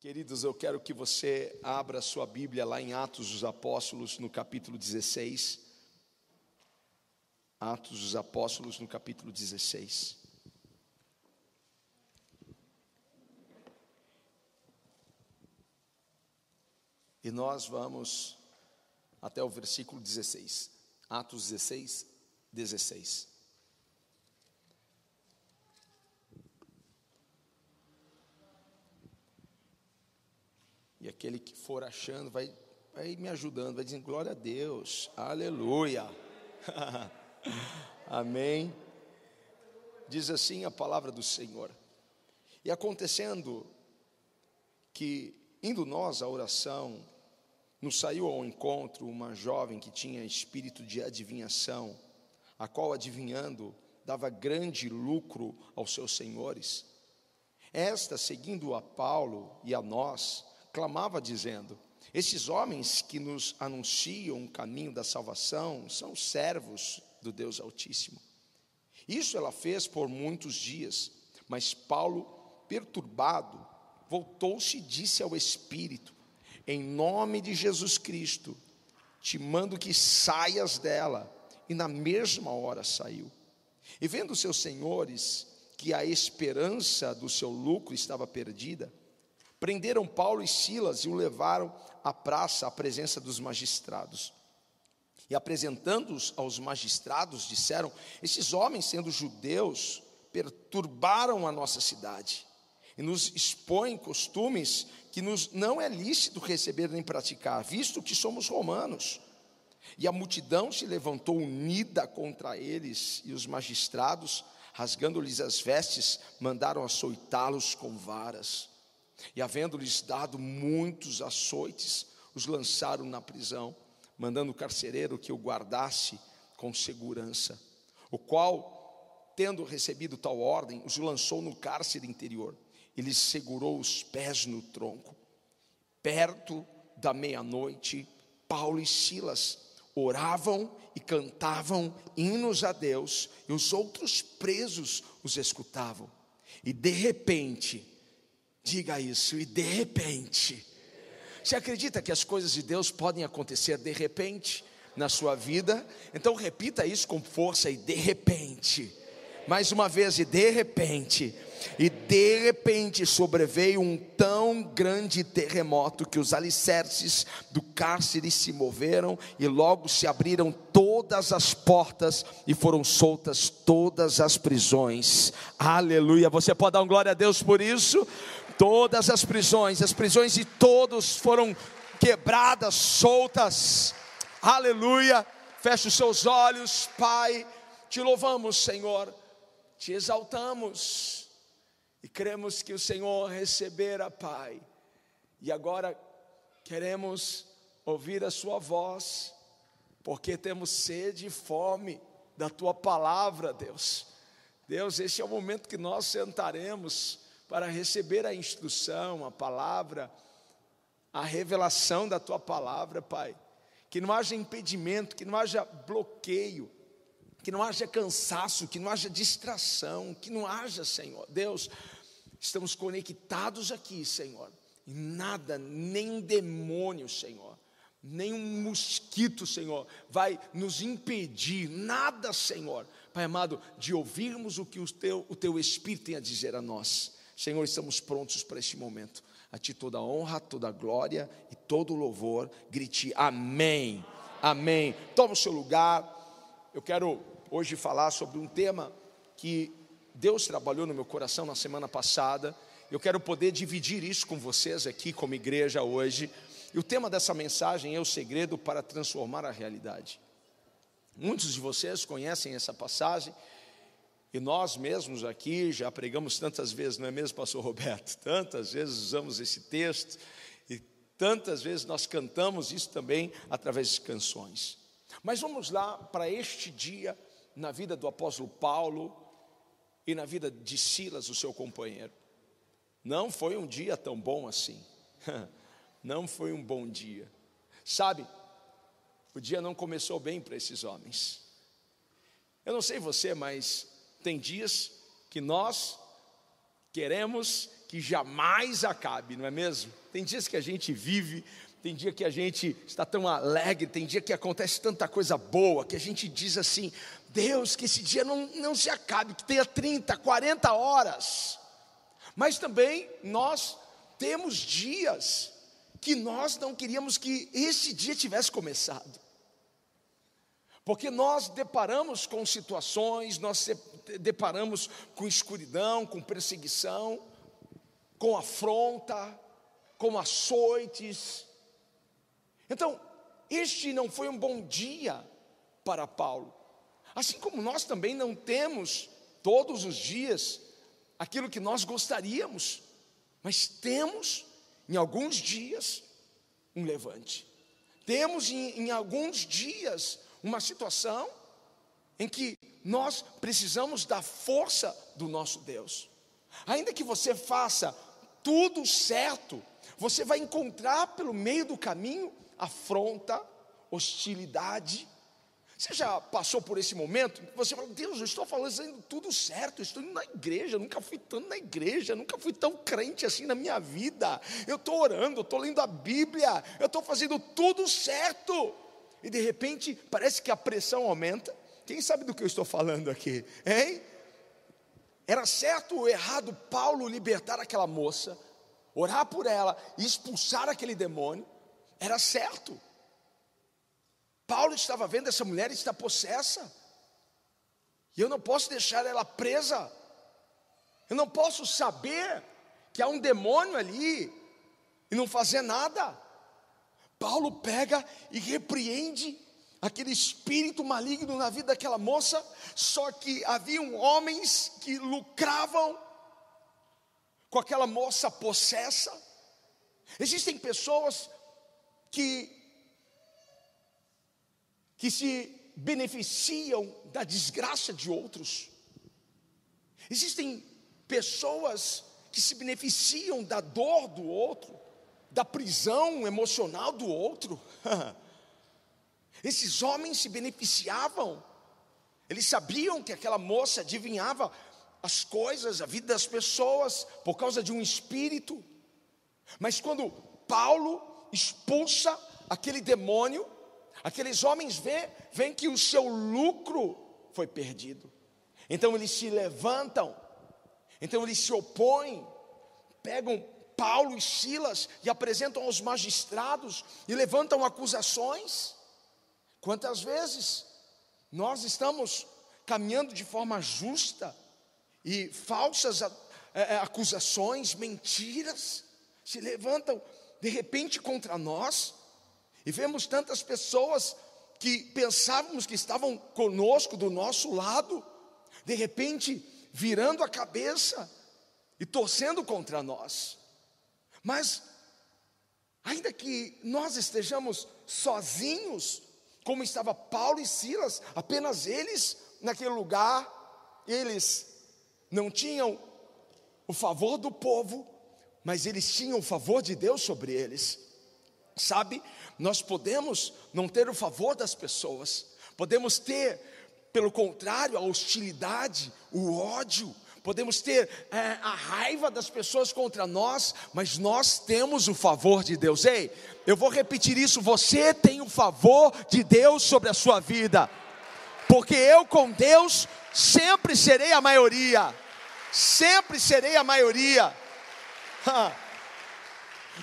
Queridos, eu quero que você abra sua Bíblia lá em Atos dos Apóstolos, no capítulo 16. Atos dos Apóstolos, no capítulo 16. E nós vamos até o versículo 16. Atos 16, 16. Aquele que for achando vai, vai me ajudando, vai dizendo glória a Deus, aleluia, amém. Diz assim a palavra do Senhor. E acontecendo que, indo nós à oração, nos saiu ao encontro uma jovem que tinha espírito de adivinhação, a qual, adivinhando, dava grande lucro aos seus senhores. Esta, seguindo a Paulo e a nós, clamava dizendo: Esses homens que nos anunciam o caminho da salvação são servos do Deus Altíssimo. Isso ela fez por muitos dias, mas Paulo, perturbado, voltou-se e disse ao Espírito: Em nome de Jesus Cristo, te mando que saias dela. E na mesma hora saiu. E vendo seus senhores que a esperança do seu lucro estava perdida, Prenderam Paulo e Silas e o levaram à praça, à presença dos magistrados. E apresentando-os aos magistrados, disseram: Esses homens, sendo judeus, perturbaram a nossa cidade e nos expõem costumes que nos não é lícito receber nem praticar, visto que somos romanos. E a multidão se levantou unida contra eles, e os magistrados, rasgando-lhes as vestes, mandaram açoitá-los com varas. E havendo-lhes dado muitos açoites, os lançaram na prisão, mandando o carcereiro que o guardasse com segurança, o qual, tendo recebido tal ordem, os lançou no cárcere interior e lhes segurou os pés no tronco. Perto da meia-noite, Paulo e Silas oravam e cantavam hinos a Deus, e os outros presos os escutavam. E de repente, Diga isso, e de repente. Você acredita que as coisas de Deus podem acontecer de repente na sua vida? Então repita isso com força e de repente. Mais uma vez, e de repente. E de repente sobreveio um tão grande terremoto que os alicerces do cárcere se moveram e logo se abriram todas as portas e foram soltas todas as prisões. Aleluia. Você pode dar um glória a Deus por isso? Todas as prisões, as prisões de todos foram quebradas, soltas. Aleluia. Feche os seus olhos, Pai. Te louvamos, Senhor. Te exaltamos. E cremos que o Senhor receberá, Pai. E agora queremos ouvir a Sua voz, porque temos sede e fome da Tua palavra, Deus. Deus, esse é o momento que nós sentaremos para receber a instrução, a palavra, a revelação da tua palavra, Pai. Que não haja impedimento, que não haja bloqueio, que não haja cansaço, que não haja distração, que não haja, Senhor. Deus, estamos conectados aqui, Senhor. E nada, nem um demônio, Senhor, nem um mosquito, Senhor, vai nos impedir, nada, Senhor, Pai amado, de ouvirmos o que o teu, o teu Espírito tem a dizer a nós. Senhor, estamos prontos para este momento. A Ti toda a honra, toda a glória e todo o louvor. Grite amém. Amém. Toma o seu lugar. Eu quero hoje falar sobre um tema que Deus trabalhou no meu coração na semana passada. Eu quero poder dividir isso com vocês aqui, como igreja, hoje. E o tema dessa mensagem é o segredo para transformar a realidade. Muitos de vocês conhecem essa passagem. E nós mesmos aqui já pregamos tantas vezes, não é mesmo, pastor Roberto? Tantas vezes usamos esse texto e tantas vezes nós cantamos isso também através de canções. Mas vamos lá para este dia na vida do apóstolo Paulo e na vida de Silas, o seu companheiro. Não foi um dia tão bom assim. Não foi um bom dia. Sabe, o dia não começou bem para esses homens. Eu não sei você, mas tem dias que nós queremos que jamais acabe, não é mesmo? Tem dias que a gente vive, tem dia que a gente está tão alegre, tem dia que acontece tanta coisa boa, que a gente diz assim: Deus, que esse dia não, não se acabe, que tenha 30, 40 horas. Mas também nós temos dias que nós não queríamos que esse dia tivesse começado. Porque nós deparamos com situações, nós deparamos com escuridão, com perseguição, com afronta, com açoites. Então, este não foi um bom dia para Paulo. Assim como nós também não temos todos os dias aquilo que nós gostaríamos, mas temos em alguns dias um levante. Temos em, em alguns dias uma situação em que nós precisamos da força do nosso Deus. Ainda que você faça tudo certo, você vai encontrar pelo meio do caminho afronta, hostilidade. Você já passou por esse momento? Você fala, Deus, eu estou fazendo tudo certo, estou indo na igreja, nunca fui tanto na igreja, nunca fui tão crente assim na minha vida. Eu estou orando, eu estou lendo a Bíblia, eu estou fazendo tudo certo. E de repente parece que a pressão aumenta. Quem sabe do que eu estou falando aqui, hein? Era certo ou errado Paulo libertar aquela moça, orar por ela e expulsar aquele demônio? Era certo. Paulo estava vendo essa mulher está possessa. E eu não posso deixar ela presa. Eu não posso saber que há um demônio ali e não fazer nada. Paulo pega e repreende aquele espírito maligno na vida daquela moça, só que haviam homens que lucravam com aquela moça possessa. Existem pessoas que que se beneficiam da desgraça de outros. Existem pessoas que se beneficiam da dor do outro, da prisão emocional do outro. Esses homens se beneficiavam, eles sabiam que aquela moça adivinhava as coisas, a vida das pessoas, por causa de um espírito. Mas quando Paulo expulsa aquele demônio, aqueles homens veem, veem que o seu lucro foi perdido. Então eles se levantam, então eles se opõem, pegam Paulo e Silas e apresentam aos magistrados e levantam acusações. Quantas vezes nós estamos caminhando de forma justa e falsas é, é, acusações, mentiras, se levantam de repente contra nós, e vemos tantas pessoas que pensávamos que estavam conosco, do nosso lado, de repente virando a cabeça e torcendo contra nós. Mas, ainda que nós estejamos sozinhos, como estava Paulo e Silas, apenas eles naquele lugar, eles não tinham o favor do povo, mas eles tinham o favor de Deus sobre eles. Sabe, nós podemos não ter o favor das pessoas, podemos ter, pelo contrário, a hostilidade, o ódio, podemos ter é, a raiva das pessoas contra nós, mas nós temos o favor de Deus. Ei, eu vou repetir isso: você tem o favor de Deus sobre a sua vida, porque eu com Deus sempre serei a maioria, sempre serei a maioria.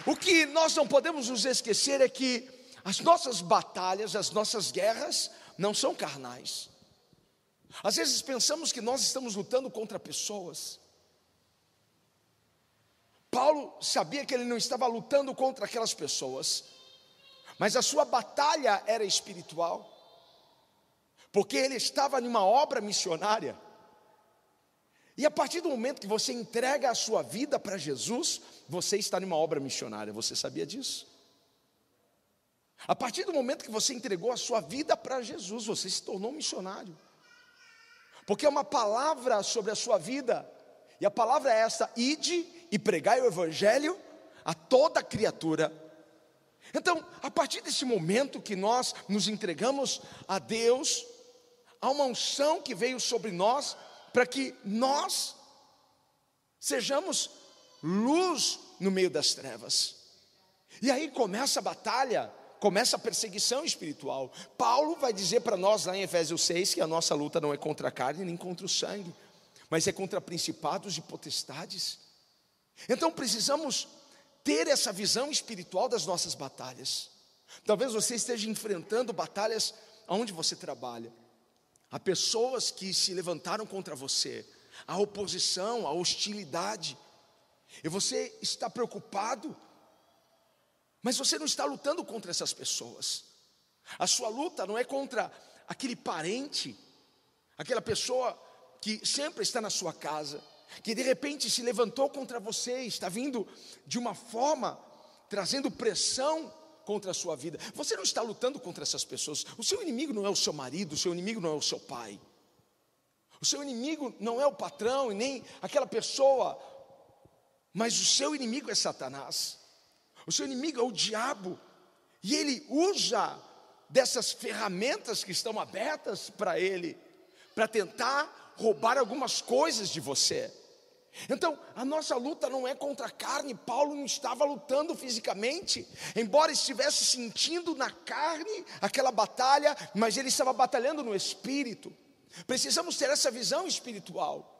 O que nós não podemos nos esquecer é que as nossas batalhas, as nossas guerras, não são carnais. Às vezes pensamos que nós estamos lutando contra pessoas. Paulo sabia que ele não estava lutando contra aquelas pessoas, mas a sua batalha era espiritual, porque ele estava em uma obra missionária. E a partir do momento que você entrega a sua vida para Jesus, você está em uma obra missionária. Você sabia disso? A partir do momento que você entregou a sua vida para Jesus, você se tornou um missionário. Porque é uma palavra sobre a sua vida. E a palavra é esta: ide e pregai o evangelho a toda criatura. Então, a partir desse momento que nós nos entregamos a Deus, há uma unção que veio sobre nós para que nós sejamos luz no meio das trevas. E aí começa a batalha, começa a perseguição espiritual. Paulo vai dizer para nós lá em Efésios 6 que a nossa luta não é contra a carne nem contra o sangue, mas é contra principados e potestades. Então precisamos ter essa visão espiritual das nossas batalhas. Talvez você esteja enfrentando batalhas onde você trabalha. Há pessoas que se levantaram contra você, a oposição, a hostilidade. E você está preocupado, mas você não está lutando contra essas pessoas. A sua luta não é contra aquele parente, aquela pessoa que sempre está na sua casa, que de repente se levantou contra você, está vindo de uma forma trazendo pressão contra a sua vida. Você não está lutando contra essas pessoas. O seu inimigo não é o seu marido, o seu inimigo não é o seu pai. O seu inimigo não é o patrão e nem aquela pessoa, mas o seu inimigo é Satanás. O seu inimigo é o diabo. E ele usa dessas ferramentas que estão abertas para ele, para tentar roubar algumas coisas de você. Então, a nossa luta não é contra a carne, Paulo não estava lutando fisicamente, embora estivesse sentindo na carne aquela batalha, mas ele estava batalhando no espírito. Precisamos ter essa visão espiritual.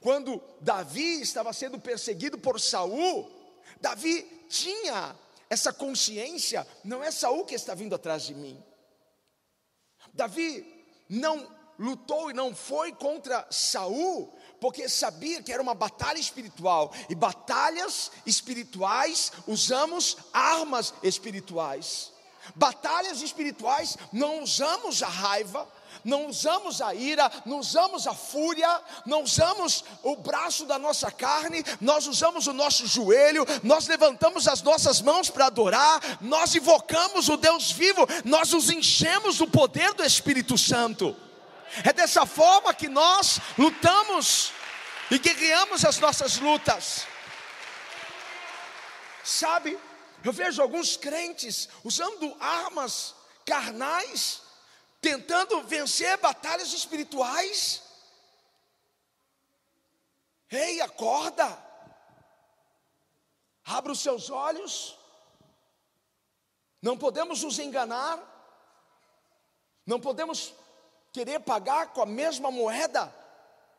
Quando Davi estava sendo perseguido por Saul, Davi tinha essa consciência, não é Saul que está vindo atrás de mim. Davi não lutou e não foi contra Saul, porque sabia que era uma batalha espiritual, e batalhas espirituais usamos armas espirituais. Batalhas espirituais não usamos a raiva, não usamos a ira, não usamos a fúria, não usamos o braço da nossa carne, nós usamos o nosso joelho, nós levantamos as nossas mãos para adorar, nós invocamos o Deus vivo, nós nos enchemos do poder do Espírito Santo. É dessa forma que nós lutamos e guerreamos as nossas lutas. Sabe, eu vejo alguns crentes usando armas carnais, tentando vencer batalhas espirituais. Ei, acorda, abra os seus olhos, não podemos nos enganar, não podemos querer pagar com a mesma moeda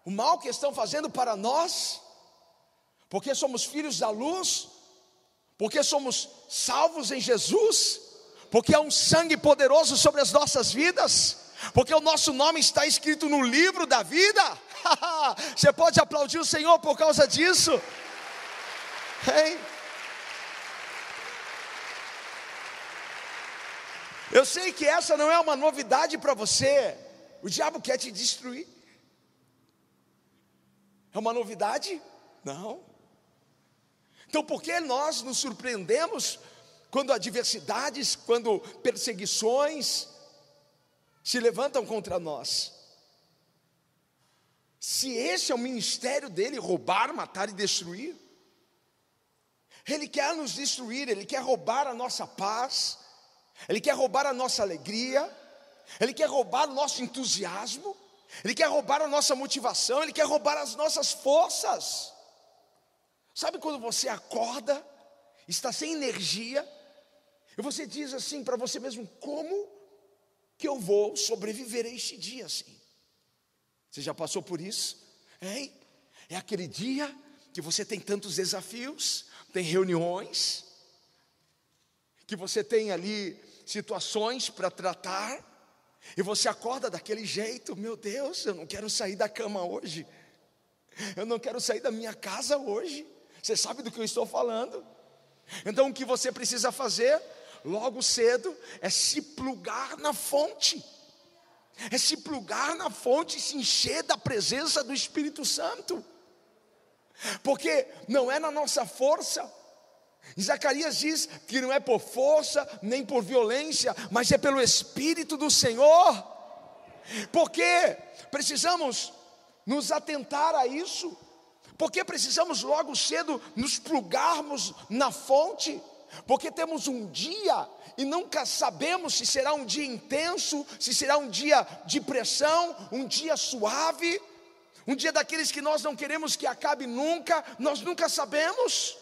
o mal que estão fazendo para nós, porque somos filhos da luz, porque somos salvos em Jesus, porque há um sangue poderoso sobre as nossas vidas, porque o nosso nome está escrito no livro da vida. Você pode aplaudir o Senhor por causa disso? Hein? Eu sei que essa não é uma novidade para você. O diabo quer te destruir. É uma novidade? Não. Então, por que nós nos surpreendemos quando adversidades, quando perseguições se levantam contra nós? Se esse é o ministério dele, roubar, matar e destruir, ele quer nos destruir, ele quer roubar a nossa paz, ele quer roubar a nossa alegria, ele quer roubar o nosso entusiasmo, ele quer roubar a nossa motivação, ele quer roubar as nossas forças. Sabe quando você acorda, está sem energia, e você diz assim para você mesmo: como que eu vou sobreviver a este dia assim? Você já passou por isso? Hein? É aquele dia que você tem tantos desafios, tem reuniões, que você tem ali situações para tratar, e você acorda daquele jeito, meu Deus, eu não quero sair da cama hoje. Eu não quero sair da minha casa hoje. Você sabe do que eu estou falando? Então o que você precisa fazer logo cedo é se plugar na fonte. É se plugar na fonte e se encher da presença do Espírito Santo. Porque não é na nossa força, Zacarias diz que não é por força nem por violência, mas é pelo Espírito do Senhor. Porque precisamos nos atentar a isso, porque precisamos logo cedo nos plugarmos na fonte, porque temos um dia e nunca sabemos se será um dia intenso, se será um dia de pressão, um dia suave. Um dia daqueles que nós não queremos que acabe nunca, nós nunca sabemos.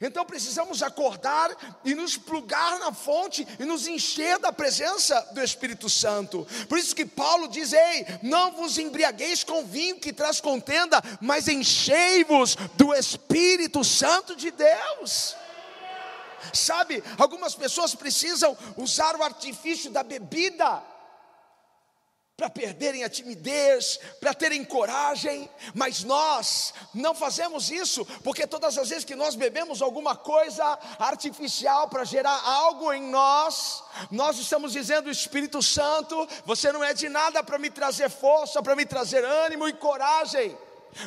Então precisamos acordar e nos plugar na fonte e nos encher da presença do Espírito Santo. Por isso que Paulo diz: Ei, não vos embriagueis com vinho que traz contenda, mas enchei-vos do Espírito Santo de Deus. Sabe, algumas pessoas precisam usar o artifício da bebida para perderem a timidez, para terem coragem, mas nós não fazemos isso, porque todas as vezes que nós bebemos alguma coisa artificial para gerar algo em nós, nós estamos dizendo: Espírito Santo, você não é de nada para me trazer força, para me trazer ânimo e coragem.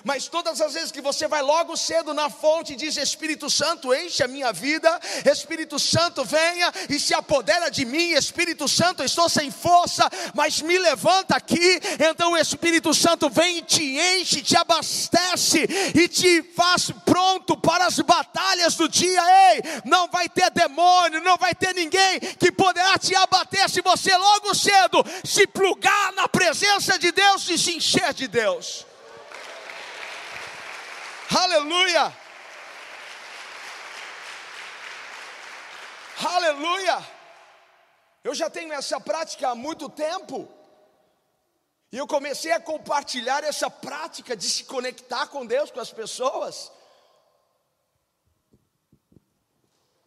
Mas todas as vezes que você vai logo cedo na fonte e diz: Espírito Santo, enche a minha vida, Espírito Santo, venha e se apodera de mim, Espírito Santo, estou sem força, mas me levanta aqui. Então o Espírito Santo vem e te enche, te abastece e te faz pronto para as batalhas do dia. Ei, não vai ter demônio, não vai ter ninguém que poderá te abater se você logo cedo se plugar na presença de Deus e se encher de Deus. Aleluia! Aleluia! Eu já tenho essa prática há muito tempo. E eu comecei a compartilhar essa prática de se conectar com Deus, com as pessoas.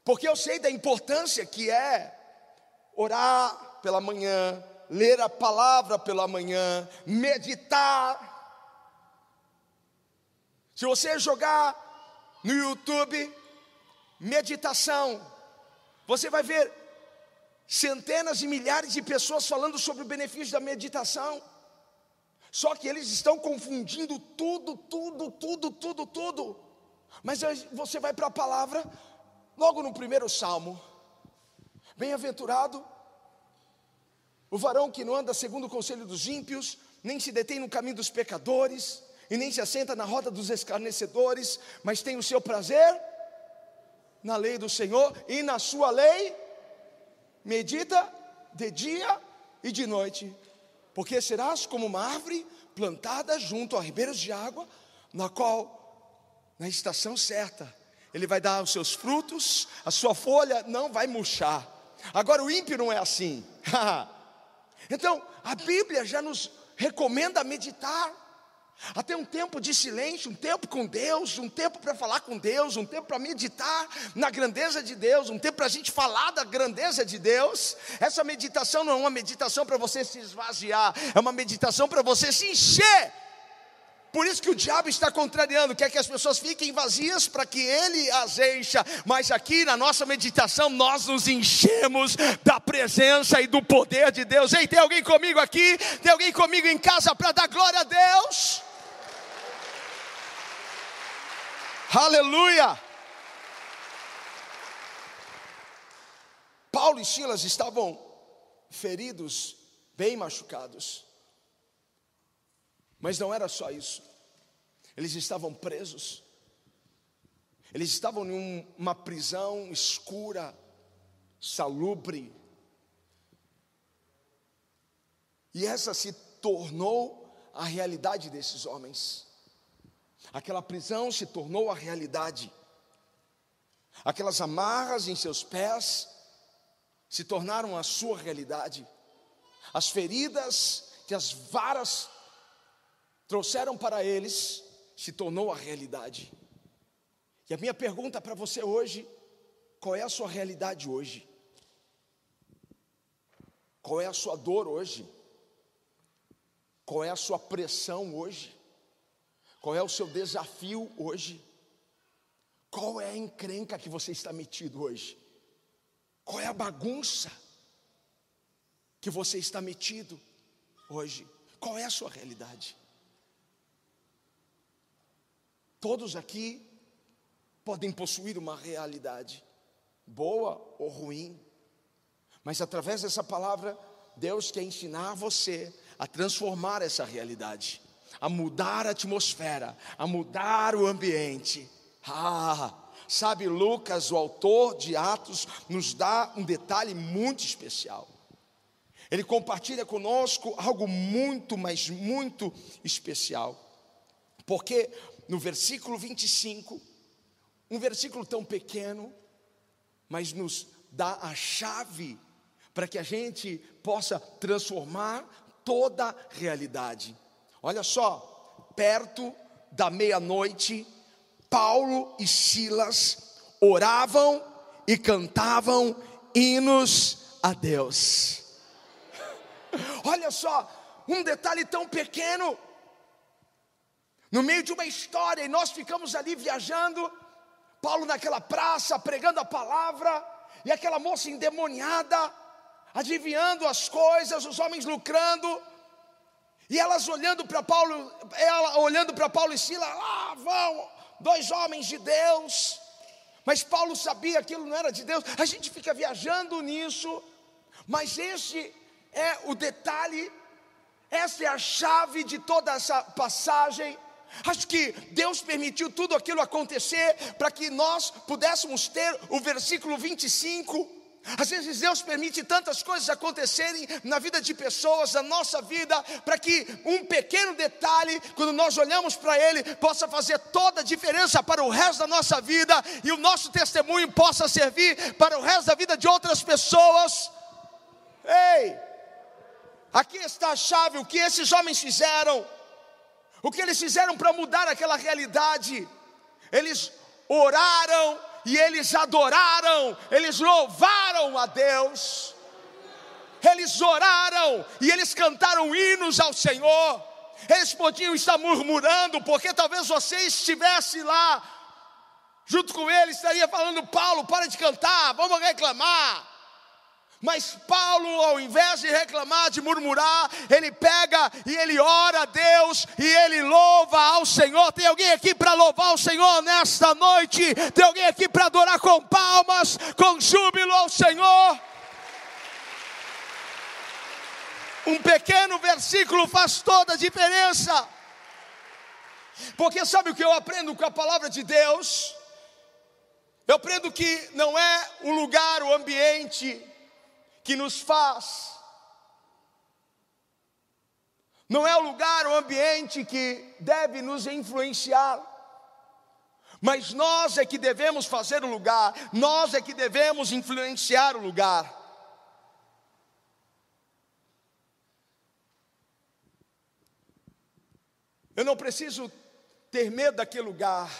Porque eu sei da importância que é orar pela manhã, ler a palavra pela manhã, meditar se você jogar no YouTube meditação, você vai ver centenas e milhares de pessoas falando sobre o benefício da meditação. Só que eles estão confundindo tudo, tudo, tudo, tudo, tudo. Mas você vai para a palavra, logo no primeiro salmo. Bem-aventurado o varão que não anda segundo o conselho dos ímpios, nem se detém no caminho dos pecadores, e nem se assenta na roda dos escarnecedores, mas tem o seu prazer na lei do Senhor e na sua lei medita de dia e de noite, porque serás como uma árvore plantada junto a ribeiros de água, na qual, na estação certa, ele vai dar os seus frutos, a sua folha não vai murchar. Agora o ímpio não é assim. então, a Bíblia já nos recomenda meditar até um tempo de silêncio, um tempo com Deus, um tempo para falar com Deus, um tempo para meditar na grandeza de Deus, um tempo para a gente falar da grandeza de Deus. Essa meditação não é uma meditação para você se esvaziar, é uma meditação para você se encher. Por isso que o diabo está contrariando, quer que as pessoas fiquem vazias para que ele as encha. Mas aqui na nossa meditação nós nos enchemos da presença e do poder de Deus. Ei, tem alguém comigo aqui? Tem alguém comigo em casa para dar glória a Deus? Aleluia! Paulo e Silas estavam feridos, bem machucados. Mas não era só isso. Eles estavam presos. Eles estavam em uma prisão escura, salubre. E essa se tornou a realidade desses homens. Aquela prisão se tornou a realidade. Aquelas amarras em seus pés se tornaram a sua realidade. As feridas que as varas trouxeram para eles se tornou a realidade. E a minha pergunta para você hoje: qual é a sua realidade hoje? Qual é a sua dor hoje? Qual é a sua pressão hoje? Qual é o seu desafio hoje? Qual é a encrenca que você está metido hoje? Qual é a bagunça que você está metido hoje? Qual é a sua realidade? Todos aqui podem possuir uma realidade, boa ou ruim, mas através dessa palavra, Deus quer ensinar você a transformar essa realidade a mudar a atmosfera, a mudar o ambiente. Ah, sabe, Lucas, o autor de Atos, nos dá um detalhe muito especial. Ele compartilha conosco algo muito, mas muito especial. Porque no versículo 25, um versículo tão pequeno, mas nos dá a chave para que a gente possa transformar toda a realidade. Olha só, perto da meia-noite, Paulo e Silas oravam e cantavam hinos a Deus. Olha só, um detalhe tão pequeno, no meio de uma história, e nós ficamos ali viajando, Paulo naquela praça, pregando a palavra, e aquela moça endemoniada, adivinhando as coisas, os homens lucrando, e elas olhando para Paulo, ela olhando para Paulo e Sila, lá vão dois homens de Deus, mas Paulo sabia que aquilo não era de Deus. A gente fica viajando nisso, mas esse é o detalhe, essa é a chave de toda essa passagem. Acho que Deus permitiu tudo aquilo acontecer para que nós pudéssemos ter o versículo 25. Às vezes Deus permite tantas coisas acontecerem na vida de pessoas, na nossa vida, para que um pequeno detalhe, quando nós olhamos para Ele, possa fazer toda a diferença para o resto da nossa vida e o nosso testemunho possa servir para o resto da vida de outras pessoas. Ei, aqui está a chave, o que esses homens fizeram. O que eles fizeram para mudar aquela realidade? Eles oraram e eles adoraram, eles louvaram a Deus. Eles oraram e eles cantaram hinos ao Senhor. Eles podiam estar murmurando, porque talvez você estivesse lá, junto com eles, estaria falando: Paulo, para de cantar, vamos reclamar. Mas Paulo, ao invés de reclamar, de murmurar, ele pega e ele ora a Deus e ele louva ao Senhor. Tem alguém aqui para louvar o Senhor nesta noite? Tem alguém aqui para adorar com palmas, com júbilo ao Senhor? Um pequeno versículo faz toda a diferença. Porque sabe o que eu aprendo com a palavra de Deus? Eu aprendo que não é o lugar, o ambiente, que nos faz. Não é o lugar, o ambiente que deve nos influenciar. Mas nós é que devemos fazer o lugar, nós é que devemos influenciar o lugar. Eu não preciso ter medo daquele lugar.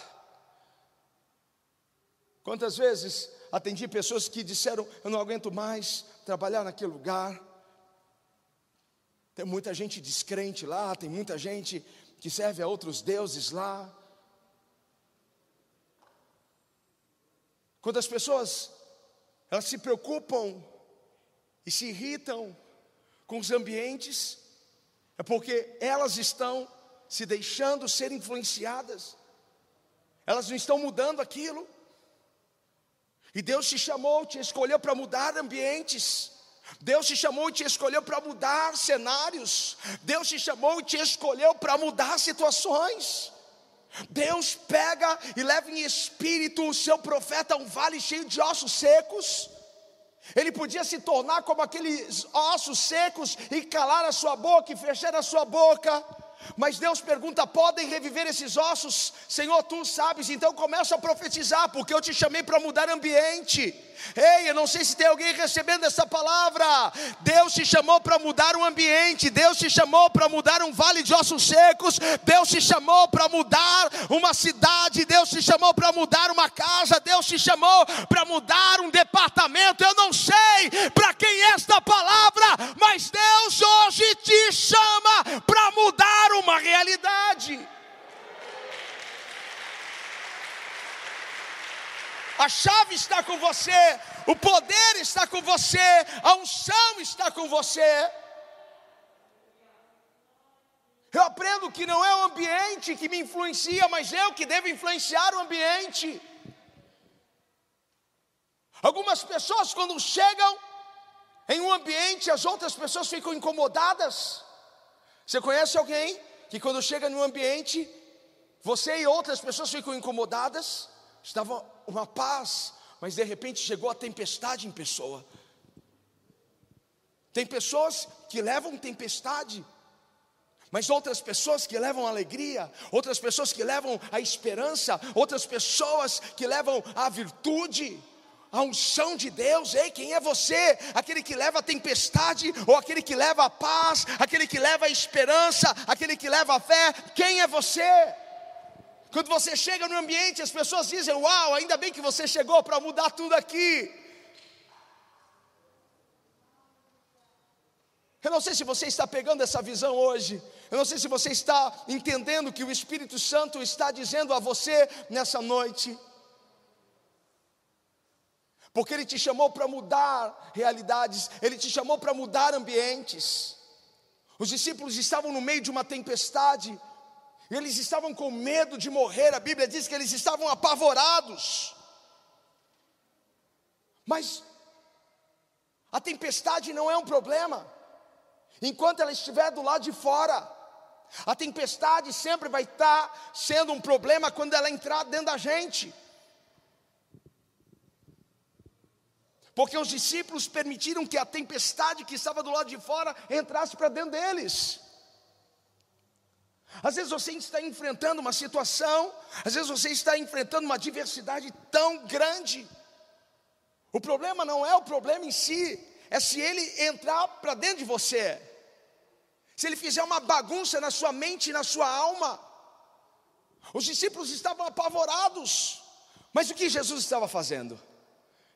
Quantas vezes atendi pessoas que disseram: Eu não aguento mais trabalhar naquele lugar. Tem muita gente descrente lá, tem muita gente que serve a outros deuses lá. Quando as pessoas elas se preocupam e se irritam com os ambientes, é porque elas estão se deixando ser influenciadas, elas não estão mudando aquilo. E Deus te chamou, te escolheu para mudar ambientes. Deus te chamou e te escolheu para mudar cenários. Deus te chamou e te escolheu para mudar situações. Deus pega e leva em espírito o seu profeta a um vale cheio de ossos secos. Ele podia se tornar como aqueles ossos secos e calar a sua boca e fechar a sua boca. Mas Deus pergunta: podem reviver esses ossos? Senhor, tu sabes, então começa a profetizar, porque eu te chamei para mudar ambiente. Ei, eu não sei se tem alguém recebendo essa palavra. Deus te chamou para mudar um ambiente, Deus te chamou para mudar um vale de ossos secos, Deus te chamou para mudar uma cidade, Deus te chamou para mudar uma casa, Deus te chamou para mudar um departamento. Eu não sei para quem é esta palavra, mas Deus hoje te chama para mudar uma realidade. a chave está com você, o poder está com você, a unção está com você. Eu aprendo que não é o ambiente que me influencia, mas eu que devo influenciar o ambiente. Algumas pessoas, quando chegam em um ambiente, as outras pessoas ficam incomodadas. Você conhece alguém que, quando chega num ambiente, você e outras pessoas ficam incomodadas? Estava uma paz, mas de repente chegou a tempestade em pessoa. Tem pessoas que levam tempestade, mas outras pessoas que levam alegria, outras pessoas que levam a esperança, outras pessoas que levam a virtude, a unção de Deus. Ei, quem é você? Aquele que leva a tempestade, ou aquele que leva a paz, aquele que leva a esperança, aquele que leva a fé? Quem é você? Quando você chega no ambiente, as pessoas dizem: Uau, ainda bem que você chegou para mudar tudo aqui. Eu não sei se você está pegando essa visão hoje. Eu não sei se você está entendendo que o Espírito Santo está dizendo a você nessa noite. Porque Ele te chamou para mudar realidades, Ele te chamou para mudar ambientes. Os discípulos estavam no meio de uma tempestade, eles estavam com medo de morrer, a Bíblia diz que eles estavam apavorados. Mas a tempestade não é um problema, enquanto ela estiver do lado de fora. A tempestade sempre vai estar sendo um problema quando ela entrar dentro da gente. Porque os discípulos permitiram que a tempestade que estava do lado de fora entrasse para dentro deles. Às vezes você está enfrentando uma situação, às vezes você está enfrentando uma diversidade tão grande. O problema não é o problema em si, é se ele entrar para dentro de você, se ele fizer uma bagunça na sua mente e na sua alma. Os discípulos estavam apavorados, mas o que Jesus estava fazendo?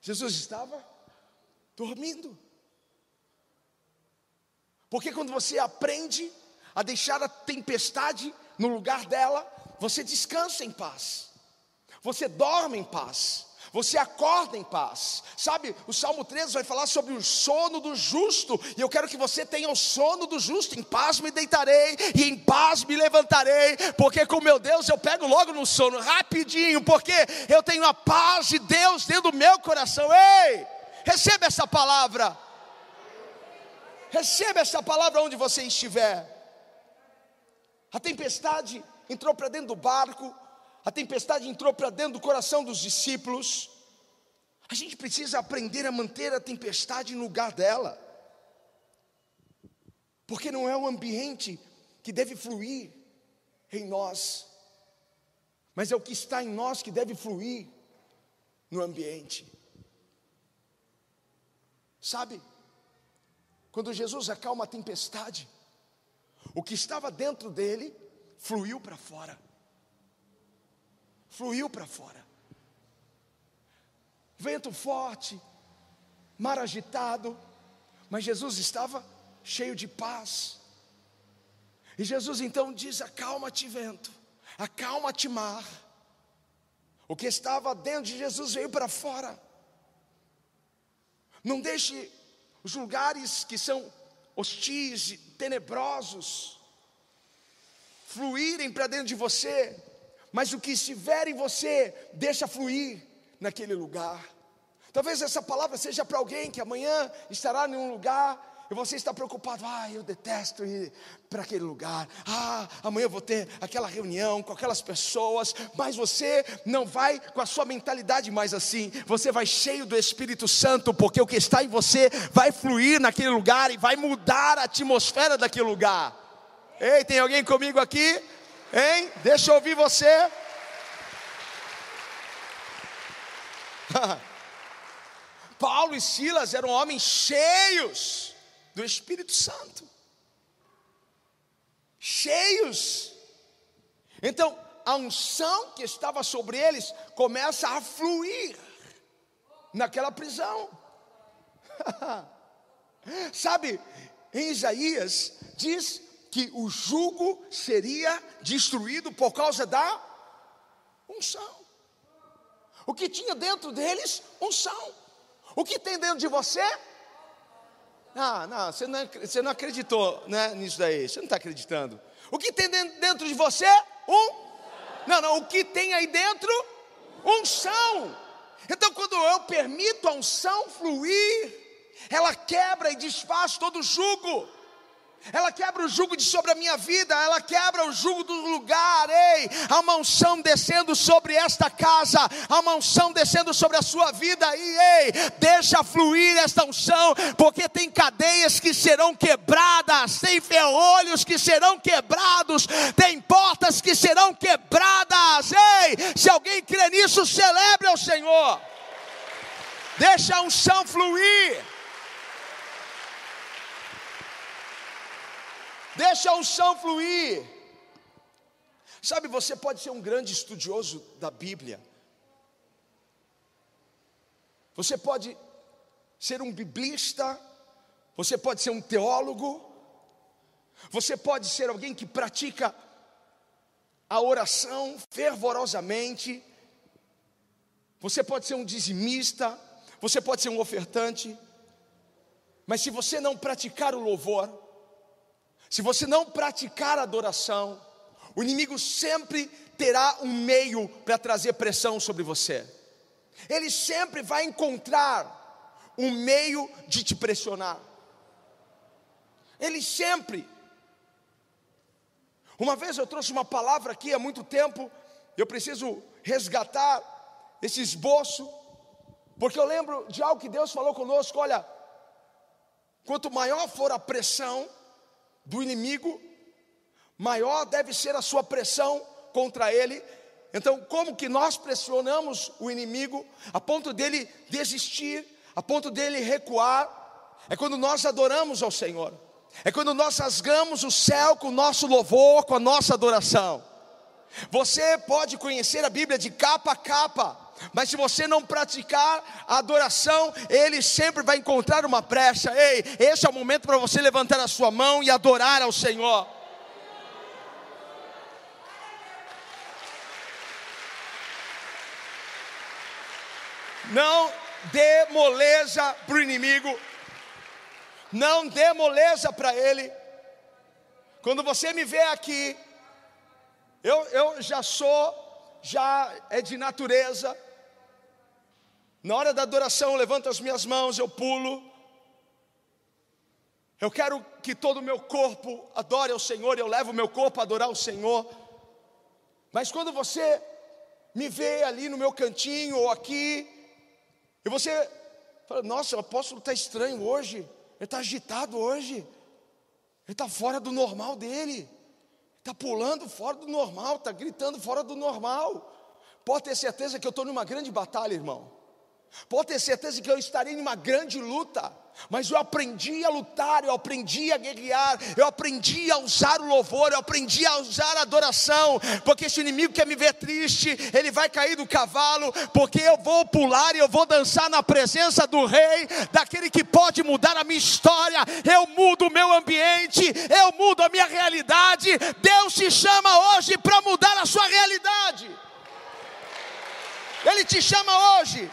Jesus estava dormindo. Porque quando você aprende a deixar a tempestade no lugar dela, você descansa em paz, você dorme em paz, você acorda em paz. Sabe, o Salmo 13 vai falar sobre o sono do justo, e eu quero que você tenha o sono do justo. Em paz me deitarei e em paz me levantarei, porque com meu Deus eu pego logo no sono, rapidinho, porque eu tenho a paz de Deus dentro do meu coração. Ei, receba essa palavra. Receba essa palavra onde você estiver. A tempestade entrou para dentro do barco, a tempestade entrou para dentro do coração dos discípulos. A gente precisa aprender a manter a tempestade no lugar dela, porque não é o ambiente que deve fluir em nós, mas é o que está em nós que deve fluir no ambiente. Sabe, quando Jesus acalma a tempestade, o que estava dentro dele fluiu para fora. Fluiu para fora. Vento forte, mar agitado, mas Jesus estava cheio de paz. E Jesus então diz: Acalma-te, vento, acalma-te, mar. O que estava dentro de Jesus veio para fora. Não deixe os lugares que são hostis, tenebrosos, fluírem para dentro de você, mas o que estiver em você, deixa fluir naquele lugar. Talvez essa palavra seja para alguém que amanhã estará em um lugar e você está preocupado, ah, eu detesto ir para aquele lugar, ah, amanhã eu vou ter aquela reunião com aquelas pessoas, mas você não vai com a sua mentalidade mais assim, você vai cheio do Espírito Santo, porque o que está em você vai fluir naquele lugar e vai mudar a atmosfera daquele lugar. Ei, tem alguém comigo aqui? Hein? Deixa eu ouvir você. Paulo e Silas eram homens cheios do Espírito Santo. Cheios. Então, a unção que estava sobre eles começa a fluir naquela prisão. Sabe, em Isaías diz que o jugo seria destruído por causa da unção. O que tinha dentro deles? Unção. O que tem dentro de você? Ah, não, você não, você não acreditou né, nisso daí. Você não está acreditando. O que tem dentro de você? Um? Não, não. O que tem aí dentro? Unção. Então, quando eu permito a unção fluir, ela quebra e desfaz todo o jugo. Ela quebra o jugo de sobre a minha vida, ela quebra o jugo do lugar, ei, a mansão descendo sobre esta casa, a mansão descendo sobre a sua vida, e ei, deixa fluir esta unção, porque tem cadeias que serão quebradas, tem ferrolhos que serão quebrados, tem portas que serão quebradas, ei, se alguém crê nisso, celebre ao Senhor, deixa a unção fluir. Deixa a unção fluir. Sabe, você pode ser um grande estudioso da Bíblia. Você pode ser um biblista, você pode ser um teólogo, você pode ser alguém que pratica a oração fervorosamente, você pode ser um dizimista, você pode ser um ofertante, mas se você não praticar o louvor, se você não praticar adoração, o inimigo sempre terá um meio para trazer pressão sobre você. Ele sempre vai encontrar um meio de te pressionar. Ele sempre. Uma vez eu trouxe uma palavra aqui há muito tempo, eu preciso resgatar esse esboço, porque eu lembro de algo que Deus falou conosco: olha, quanto maior for a pressão, do inimigo, maior deve ser a sua pressão contra ele. Então, como que nós pressionamos o inimigo a ponto dele desistir, a ponto dele recuar? É quando nós adoramos ao Senhor. É quando nós rasgamos o céu com o nosso louvor, com a nossa adoração. Você pode conhecer a Bíblia de capa a capa, mas se você não praticar a adoração, ele sempre vai encontrar uma brecha. Ei, esse é o momento para você levantar a sua mão e adorar ao Senhor. Não dê moleza para o inimigo, não dê moleza para ele. Quando você me vê aqui, eu, eu já sou, já é de natureza, na hora da adoração, eu levanto as minhas mãos, eu pulo. Eu quero que todo o meu corpo adore ao Senhor, eu levo o meu corpo a adorar o Senhor. Mas quando você me vê ali no meu cantinho ou aqui, e você fala: Nossa, o apóstolo está estranho hoje, ele está agitado hoje, ele está fora do normal dele, está pulando fora do normal, está gritando fora do normal. Pode ter certeza que eu estou numa grande batalha, irmão. Pode ter certeza que eu estarei em uma grande luta, mas eu aprendi a lutar, eu aprendi a guerrear, eu aprendi a usar o louvor, eu aprendi a usar a adoração, porque se o inimigo quer me ver triste, ele vai cair do cavalo, porque eu vou pular e eu vou dançar na presença do Rei, daquele que pode mudar a minha história. Eu mudo o meu ambiente, eu mudo a minha realidade. Deus te chama hoje para mudar a sua realidade. Ele te chama hoje.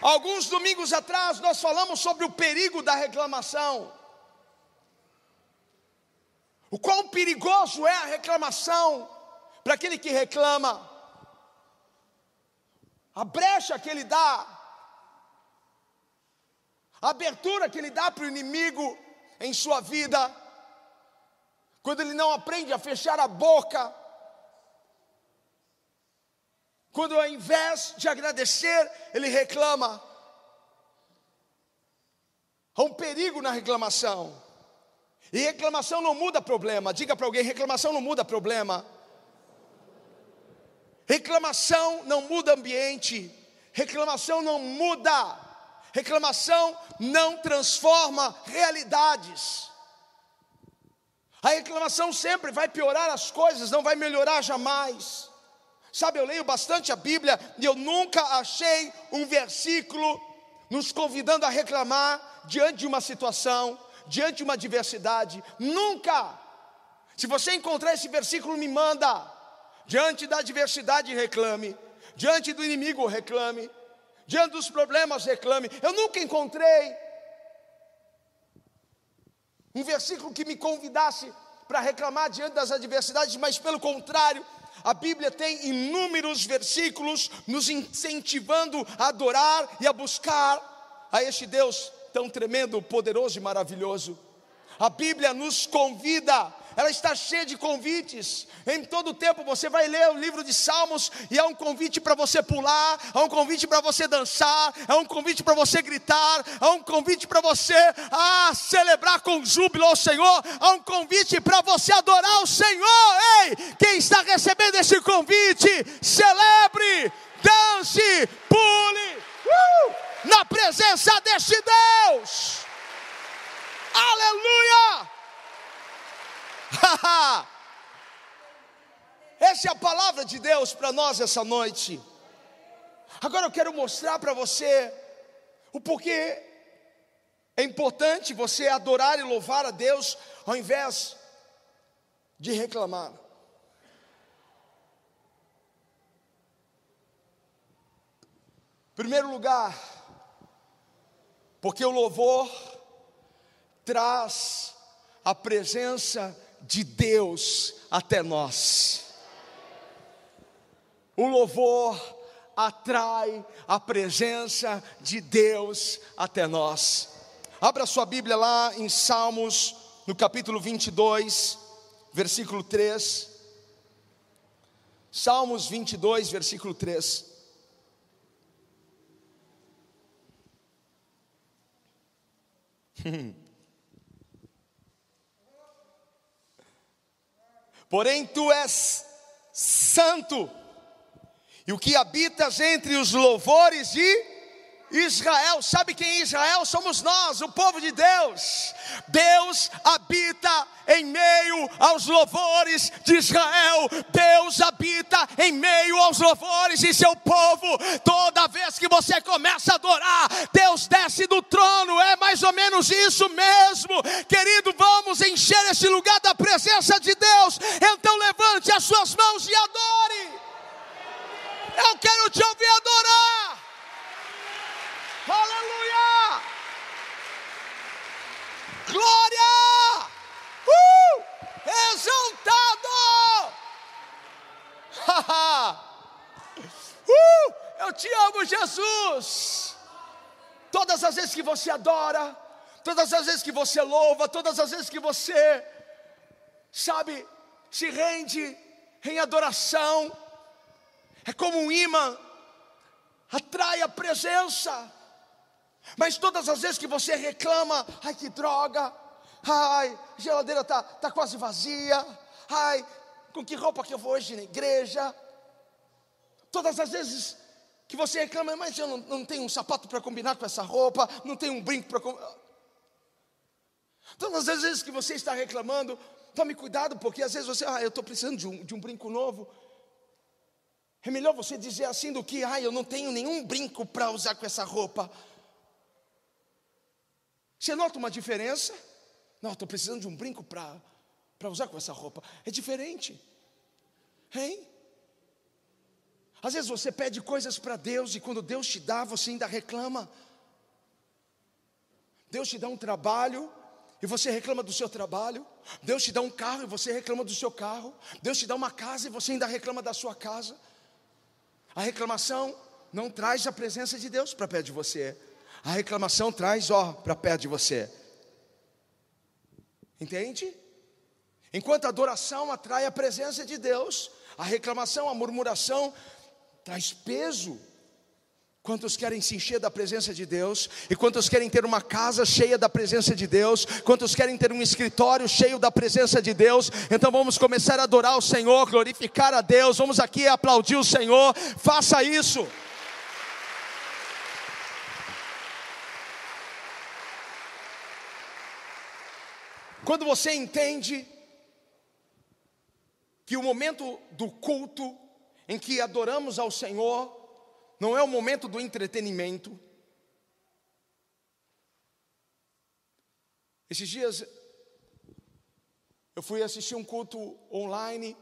Alguns domingos atrás nós falamos sobre o perigo da reclamação. O quão perigoso é a reclamação para aquele que reclama. A brecha que ele dá, a abertura que ele dá para o inimigo em sua vida, quando ele não aprende a fechar a boca quando ao invés de agradecer, ele reclama. Há um perigo na reclamação. E reclamação não muda problema. Diga para alguém: reclamação não muda problema. Reclamação não muda ambiente. Reclamação não muda. Reclamação não transforma realidades. A reclamação sempre vai piorar as coisas, não vai melhorar jamais. Sabe, eu leio bastante a Bíblia e eu nunca achei um versículo nos convidando a reclamar diante de uma situação, diante de uma adversidade. Nunca! Se você encontrar esse versículo, me manda. Diante da adversidade, reclame. Diante do inimigo, reclame. Diante dos problemas, reclame. Eu nunca encontrei um versículo que me convidasse para reclamar diante das adversidades, mas pelo contrário, a Bíblia tem inúmeros versículos nos incentivando a adorar e a buscar a este Deus tão tremendo, poderoso e maravilhoso. A Bíblia nos convida ela está cheia de convites. Em todo tempo você vai ler o livro de Salmos e há um convite para você pular, há um convite para você dançar, há um convite para você gritar, há um convite para você ah, celebrar com júbilo ao Senhor, há um convite para você adorar o Senhor. Ei, quem está recebendo esse convite, celebre, dance, pule. Uh, na presença deste Deus. Aleluia! Essa é a palavra de Deus para nós essa noite. Agora eu quero mostrar para você o porquê é importante você adorar e louvar a Deus ao invés de reclamar. Primeiro lugar, porque o louvor traz a presença de Deus até nós. O louvor atrai a presença de Deus até nós. Abra sua Bíblia lá em Salmos, no capítulo 22, versículo 3. Salmos 22, versículo 3. Porém, tu és santo, e o que habitas entre os louvores de Israel, sabe quem é Israel? Somos nós, o povo de Deus. Deus habita em meio aos louvores de Israel. Deus habita em meio aos louvores de seu povo. Toda vez que você começa a adorar, Deus desce do trono. É mais ou menos isso mesmo, querido. Vamos encher esse lugar da presença de Deus. Então levante as suas mãos e adore. Eu quero te ouvir adorar. Aleluia! Glória! Uh! Exaltado! uh! Eu te amo, Jesus! Todas as vezes que você adora, todas as vezes que você louva, todas as vezes que você, sabe, se rende em adoração, é como um imã, atrai a presença. Mas todas as vezes que você reclama, ai que droga, ai, geladeira está tá quase vazia, ai, com que roupa que eu vou hoje na igreja? Todas as vezes que você reclama, mas eu não, não tenho um sapato para combinar com essa roupa, não tenho um brinco para. Todas as vezes que você está reclamando, tome cuidado, porque às vezes você, ah, eu estou precisando de um, de um brinco novo. É melhor você dizer assim do que, ah, eu não tenho nenhum brinco para usar com essa roupa. Você nota uma diferença? Não, estou precisando de um brinco para usar com essa roupa. É diferente. Hein? Às vezes você pede coisas para Deus e quando Deus te dá, você ainda reclama. Deus te dá um trabalho e você reclama do seu trabalho. Deus te dá um carro e você reclama do seu carro. Deus te dá uma casa e você ainda reclama da sua casa. A reclamação não traz a presença de Deus para perto de você. A reclamação traz, ó, para perto de você. Entende? Enquanto a adoração atrai a presença de Deus, a reclamação, a murmuração traz peso. Quantos querem se encher da presença de Deus? E quantos querem ter uma casa cheia da presença de Deus? Quantos querem ter um escritório cheio da presença de Deus? Então vamos começar a adorar o Senhor, glorificar a Deus. Vamos aqui aplaudir o Senhor. Faça isso. Quando você entende que o momento do culto em que adoramos ao Senhor não é o momento do entretenimento. Esses dias eu fui assistir um culto online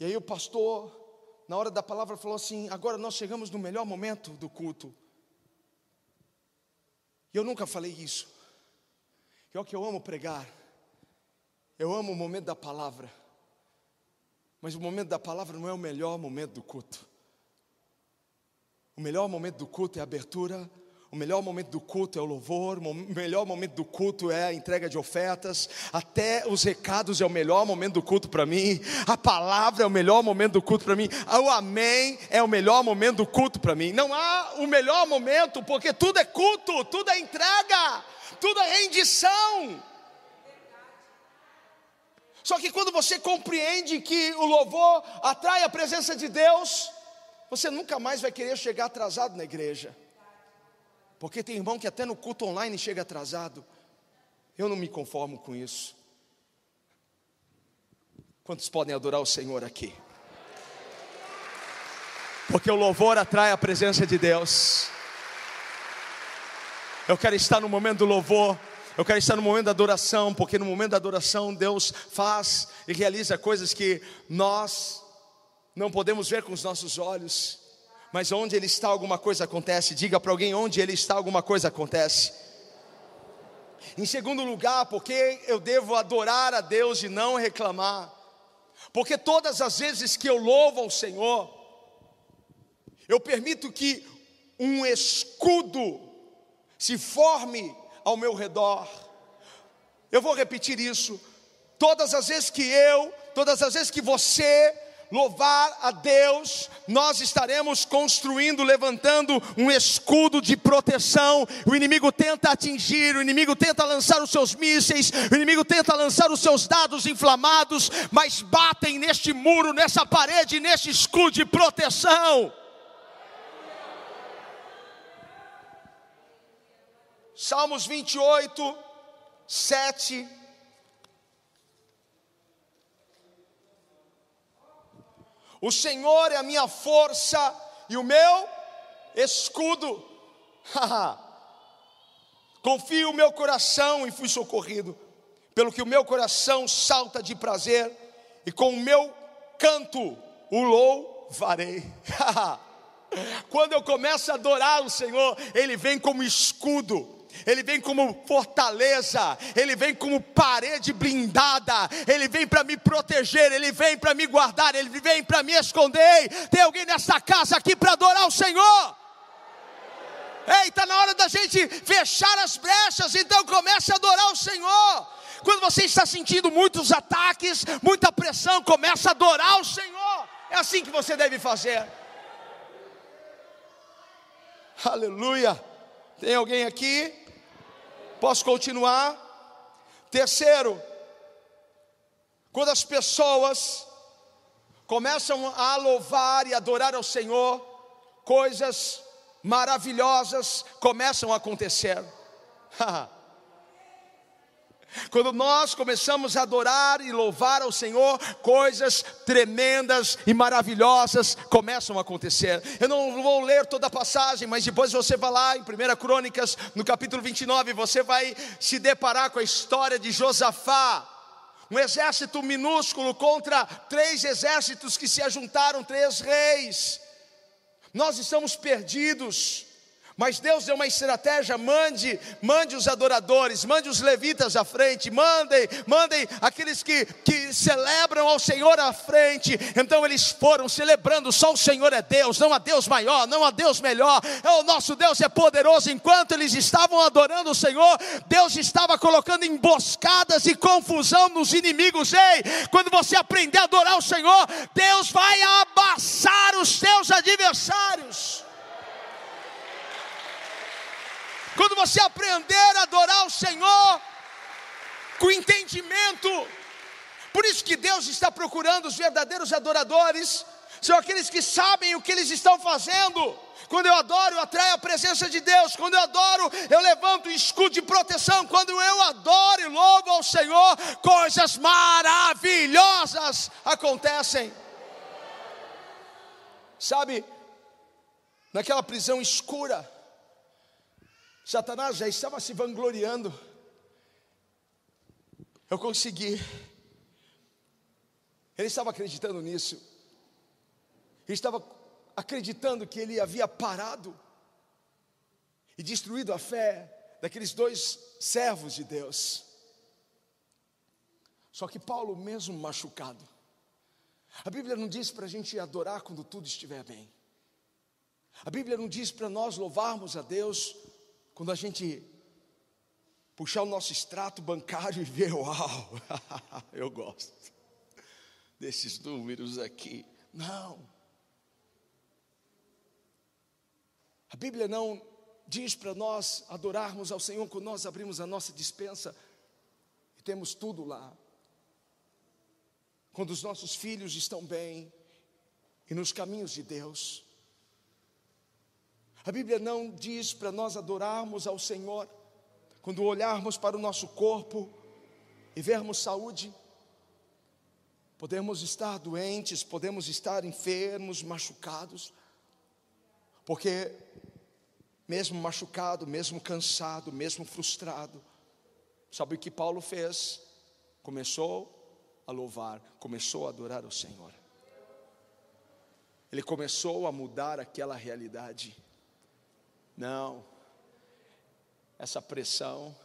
e aí o pastor, na hora da palavra, falou assim: agora nós chegamos no melhor momento do culto. E eu nunca falei isso. O que eu amo pregar. Eu amo o momento da palavra. Mas o momento da palavra não é o melhor momento do culto. O melhor momento do culto é a abertura, o melhor momento do culto é o louvor, o melhor momento do culto é a entrega de ofertas, até os recados é o melhor momento do culto para mim, a palavra é o melhor momento do culto para mim, o amém é o melhor momento do culto para mim. Não há o melhor momento, porque tudo é culto, tudo é entrega, tudo é rendição. Só que quando você compreende que o louvor atrai a presença de Deus, você nunca mais vai querer chegar atrasado na igreja. Porque tem irmão que até no culto online chega atrasado. Eu não me conformo com isso. Quantos podem adorar o Senhor aqui? Porque o louvor atrai a presença de Deus. Eu quero estar no momento do louvor. Eu quero estar no momento da adoração, porque no momento da adoração Deus faz e realiza coisas que nós não podemos ver com os nossos olhos mas onde ele está, alguma coisa acontece. Diga para alguém: onde ele está, alguma coisa acontece. Em segundo lugar, porque eu devo adorar a Deus e não reclamar. Porque todas as vezes que eu louvo ao Senhor, eu permito que um escudo se forme ao meu redor. Eu vou repetir isso. Todas as vezes que eu, todas as vezes que você louvar a Deus, nós estaremos construindo, levantando um escudo de proteção. O inimigo tenta atingir, o inimigo tenta lançar os seus mísseis, o inimigo tenta lançar os seus dados inflamados, mas batem neste muro, nessa parede, neste escudo de proteção. Salmos 28, 7 O Senhor é a minha força e o meu escudo. Confio o meu coração e fui socorrido, pelo que o meu coração salta de prazer, e com o meu canto o louvarei. Quando eu começo a adorar o Senhor, Ele vem como escudo ele vem como fortaleza, Ele vem como parede blindada, Ele vem para me proteger, Ele vem para me guardar, Ele vem para me esconder. Tem alguém nessa casa aqui para adorar o Senhor? Ei, está na hora da gente fechar as brechas, então comece a adorar o Senhor. Quando você está sentindo muitos ataques, muita pressão, comece a adorar o Senhor. É assim que você deve fazer. Aleluia. Tem alguém aqui? Posso continuar? Terceiro, quando as pessoas começam a louvar e adorar ao Senhor, coisas maravilhosas começam a acontecer. Quando nós começamos a adorar e louvar ao Senhor, coisas tremendas e maravilhosas começam a acontecer. Eu não vou ler toda a passagem, mas depois você vai lá em 1 Crônicas, no capítulo 29, você vai se deparar com a história de Josafá. Um exército minúsculo contra três exércitos que se ajuntaram, três reis. Nós estamos perdidos. Mas Deus deu uma estratégia, mande, mande os adoradores, mande os levitas à frente, mandem, mandem aqueles que, que celebram ao Senhor à frente. Então eles foram celebrando, só o Senhor é Deus, não há Deus maior, não há Deus melhor. É o nosso Deus é poderoso. Enquanto eles estavam adorando o Senhor, Deus estava colocando emboscadas e confusão nos inimigos. Ei, quando você aprender a adorar o Senhor, Deus vai abaçar os seus adversários. Quando você aprender a adorar o Senhor com entendimento, por isso que Deus está procurando os verdadeiros adoradores, são aqueles que sabem o que eles estão fazendo. Quando eu adoro, eu atraio a presença de Deus. Quando eu adoro, eu levanto um escudo de proteção. Quando eu adoro e louvo ao Senhor, coisas maravilhosas acontecem. Sabe, naquela prisão escura, Satanás já estava se vangloriando. Eu consegui. Ele estava acreditando nisso. Ele estava acreditando que ele havia parado e destruído a fé daqueles dois servos de Deus. Só que Paulo, mesmo machucado, a Bíblia não diz para a gente adorar quando tudo estiver bem. A Bíblia não diz para nós louvarmos a Deus Quando a gente puxar o nosso extrato bancário e ver, uau, eu gosto desses números aqui. Não. A Bíblia não diz para nós adorarmos ao Senhor quando nós abrimos a nossa dispensa e temos tudo lá. Quando os nossos filhos estão bem e nos caminhos de Deus. A Bíblia não diz para nós adorarmos ao Senhor quando olharmos para o nosso corpo e vermos saúde. Podemos estar doentes, podemos estar enfermos, machucados, porque mesmo machucado, mesmo cansado, mesmo frustrado, sabe o que Paulo fez? Começou a louvar, começou a adorar o Senhor. Ele começou a mudar aquela realidade. Não, essa pressão,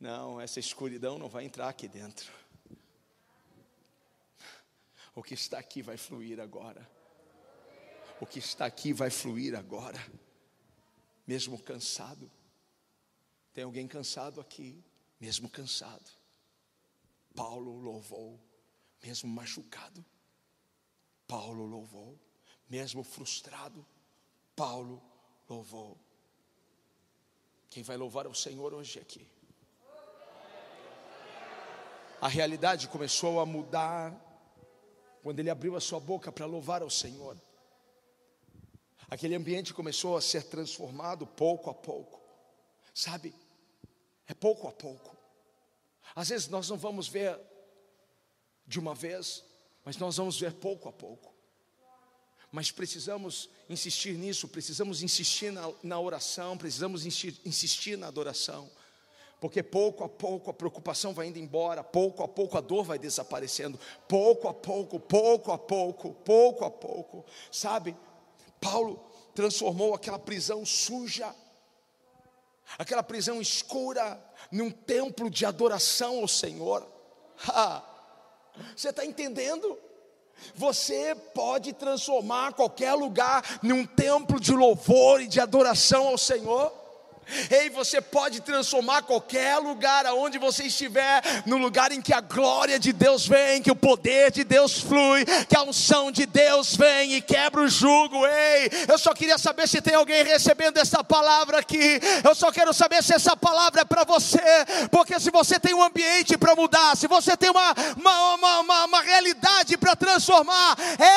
não, essa escuridão não vai entrar aqui dentro. O que está aqui vai fluir agora. O que está aqui vai fluir agora. Mesmo cansado. Tem alguém cansado aqui, mesmo cansado. Paulo louvou, mesmo machucado. Paulo louvou, mesmo frustrado. Paulo louvou. Quem vai louvar é o Senhor hoje aqui. A realidade começou a mudar quando ele abriu a sua boca para louvar ao Senhor. Aquele ambiente começou a ser transformado pouco a pouco. Sabe? É pouco a pouco. Às vezes nós não vamos ver de uma vez, mas nós vamos ver pouco a pouco. Mas precisamos insistir nisso, precisamos insistir na, na oração, precisamos insistir, insistir na adoração porque pouco a pouco a preocupação vai indo embora, pouco a pouco a dor vai desaparecendo, pouco a pouco, pouco a pouco, pouco a pouco, sabe? Paulo transformou aquela prisão suja, aquela prisão escura, num templo de adoração ao Senhor. Ha! Você está entendendo? Você pode transformar qualquer lugar num templo de louvor e de adoração ao Senhor. Ei, você pode transformar qualquer lugar aonde você estiver, no lugar em que a glória de Deus vem, que o poder de Deus flui, que a unção de Deus vem e quebra o jugo. Ei, eu só queria saber se tem alguém recebendo essa palavra aqui. Eu só quero saber se essa palavra é para você, porque se você tem um ambiente para mudar, se você tem uma, uma, uma, uma, uma realidade para transformar,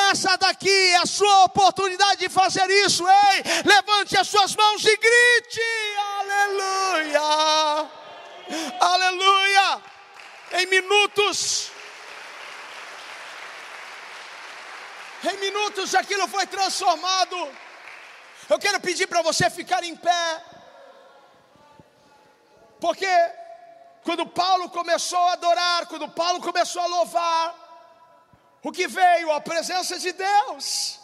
essa daqui é a sua oportunidade de fazer isso. Ei, levante as suas mãos e grite. Aleluia! Aleluia! Em minutos, em minutos aquilo foi transformado. Eu quero pedir para você ficar em pé, porque quando Paulo começou a adorar, quando Paulo começou a louvar, o que veio? A presença de Deus.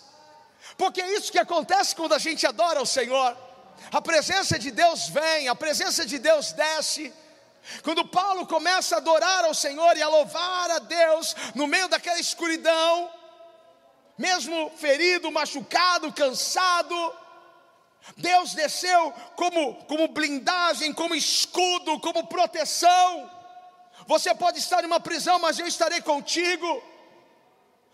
Porque é isso que acontece quando a gente adora o Senhor a presença de Deus vem, a presença de Deus desce. Quando Paulo começa a adorar ao Senhor e a louvar a Deus no meio daquela escuridão, mesmo ferido, machucado, cansado, Deus desceu como, como blindagem, como escudo, como proteção. Você pode estar em uma prisão, mas eu estarei contigo.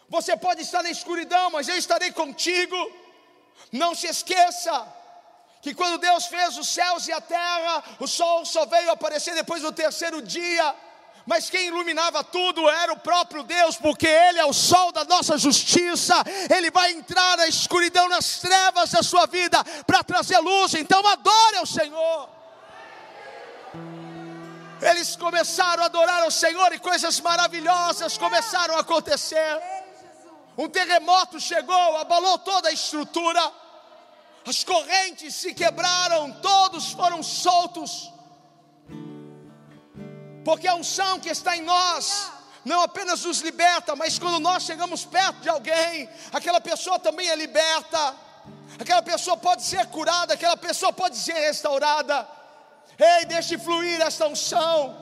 Você pode estar na escuridão, mas eu estarei contigo. Não se esqueça, que quando Deus fez os céus e a terra, o sol só veio aparecer depois do terceiro dia. Mas quem iluminava tudo era o próprio Deus, porque Ele é o sol da nossa justiça. Ele vai entrar na escuridão, nas trevas da sua vida, para trazer luz. Então adore ao Senhor. Eles começaram a adorar ao Senhor e coisas maravilhosas começaram a acontecer. Um terremoto chegou, abalou toda a estrutura as correntes se quebraram, todos foram soltos, porque a unção que está em nós não apenas nos liberta, mas quando nós chegamos perto de alguém, aquela pessoa também é liberta, aquela pessoa pode ser curada, aquela pessoa pode ser restaurada. Ei, deixe fluir esta unção.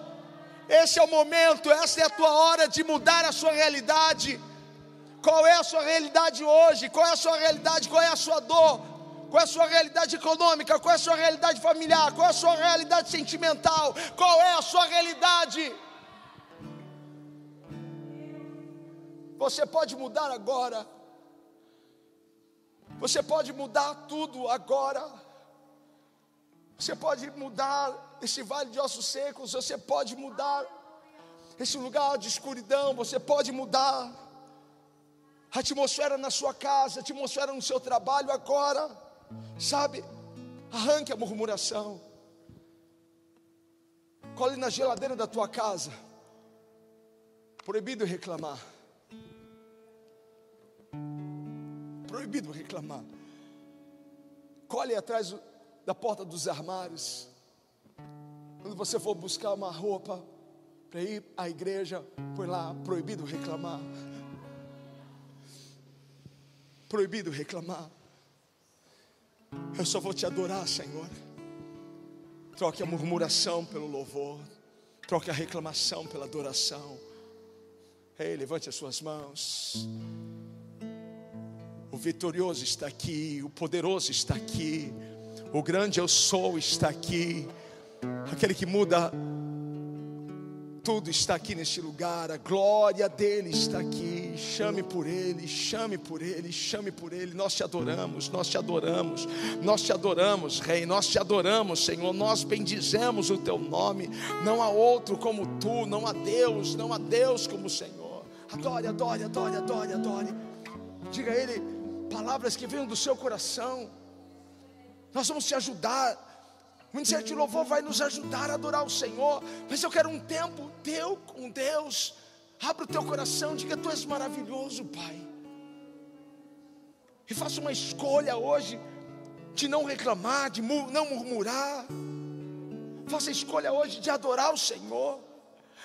Esse é o momento, essa é a tua hora de mudar a sua realidade. Qual é a sua realidade hoje? Qual é a sua realidade? Qual é a sua dor? Qual é a sua realidade econômica? Qual é a sua realidade familiar? Qual é a sua realidade sentimental? Qual é a sua realidade? Você pode mudar agora. Você pode mudar tudo agora. Você pode mudar esse vale de ossos secos. Você pode mudar esse lugar de escuridão. Você pode mudar a atmosfera na sua casa, a atmosfera no seu trabalho agora. Sabe? Arranque a murmuração. Cole na geladeira da tua casa. Proibido reclamar. Proibido reclamar. Colhe atrás da porta dos armários. Quando você for buscar uma roupa para ir à igreja, põe lá, proibido reclamar. Proibido reclamar. Eu só vou te adorar, Senhor. Troque a murmuração pelo louvor. Troque a reclamação pela adoração. Ei, levante as suas mãos. O vitorioso está aqui, o poderoso está aqui, o grande eu sou está aqui, aquele que muda tudo está aqui neste lugar, a glória dele está aqui. Chame por ele, chame por ele, chame por ele. Nós te adoramos, nós te adoramos, nós te adoramos, Rei, nós te adoramos, Senhor. Nós bendizemos o teu nome. Não há outro como tu, não há Deus, não há Deus como o Senhor. Adore, adore, adore, adore, adore. Diga a ele palavras que venham do seu coração. Nós vamos te ajudar. O Ministério de Louvor vai nos ajudar a adorar o Senhor. Mas eu quero um tempo teu com Deus. Abra o teu coração, diga: Tu és maravilhoso, Pai. E faça uma escolha hoje de não reclamar, de não murmurar. Faça a escolha hoje de adorar o Senhor.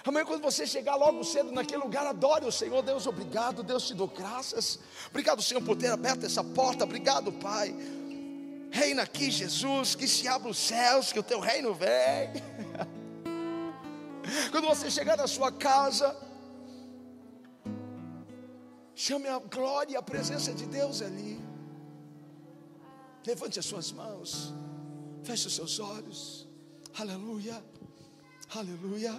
Amanhã, quando você chegar logo cedo naquele lugar, adore o Senhor. Deus, obrigado. Deus, te dou graças. Obrigado, Senhor, por ter aberto essa porta. Obrigado, Pai. Reina aqui, Jesus, que se abra os céus, que o teu reino vem. Quando você chegar na sua casa, chame a glória e a presença de Deus ali. Levante as suas mãos, feche os seus olhos. Aleluia, aleluia.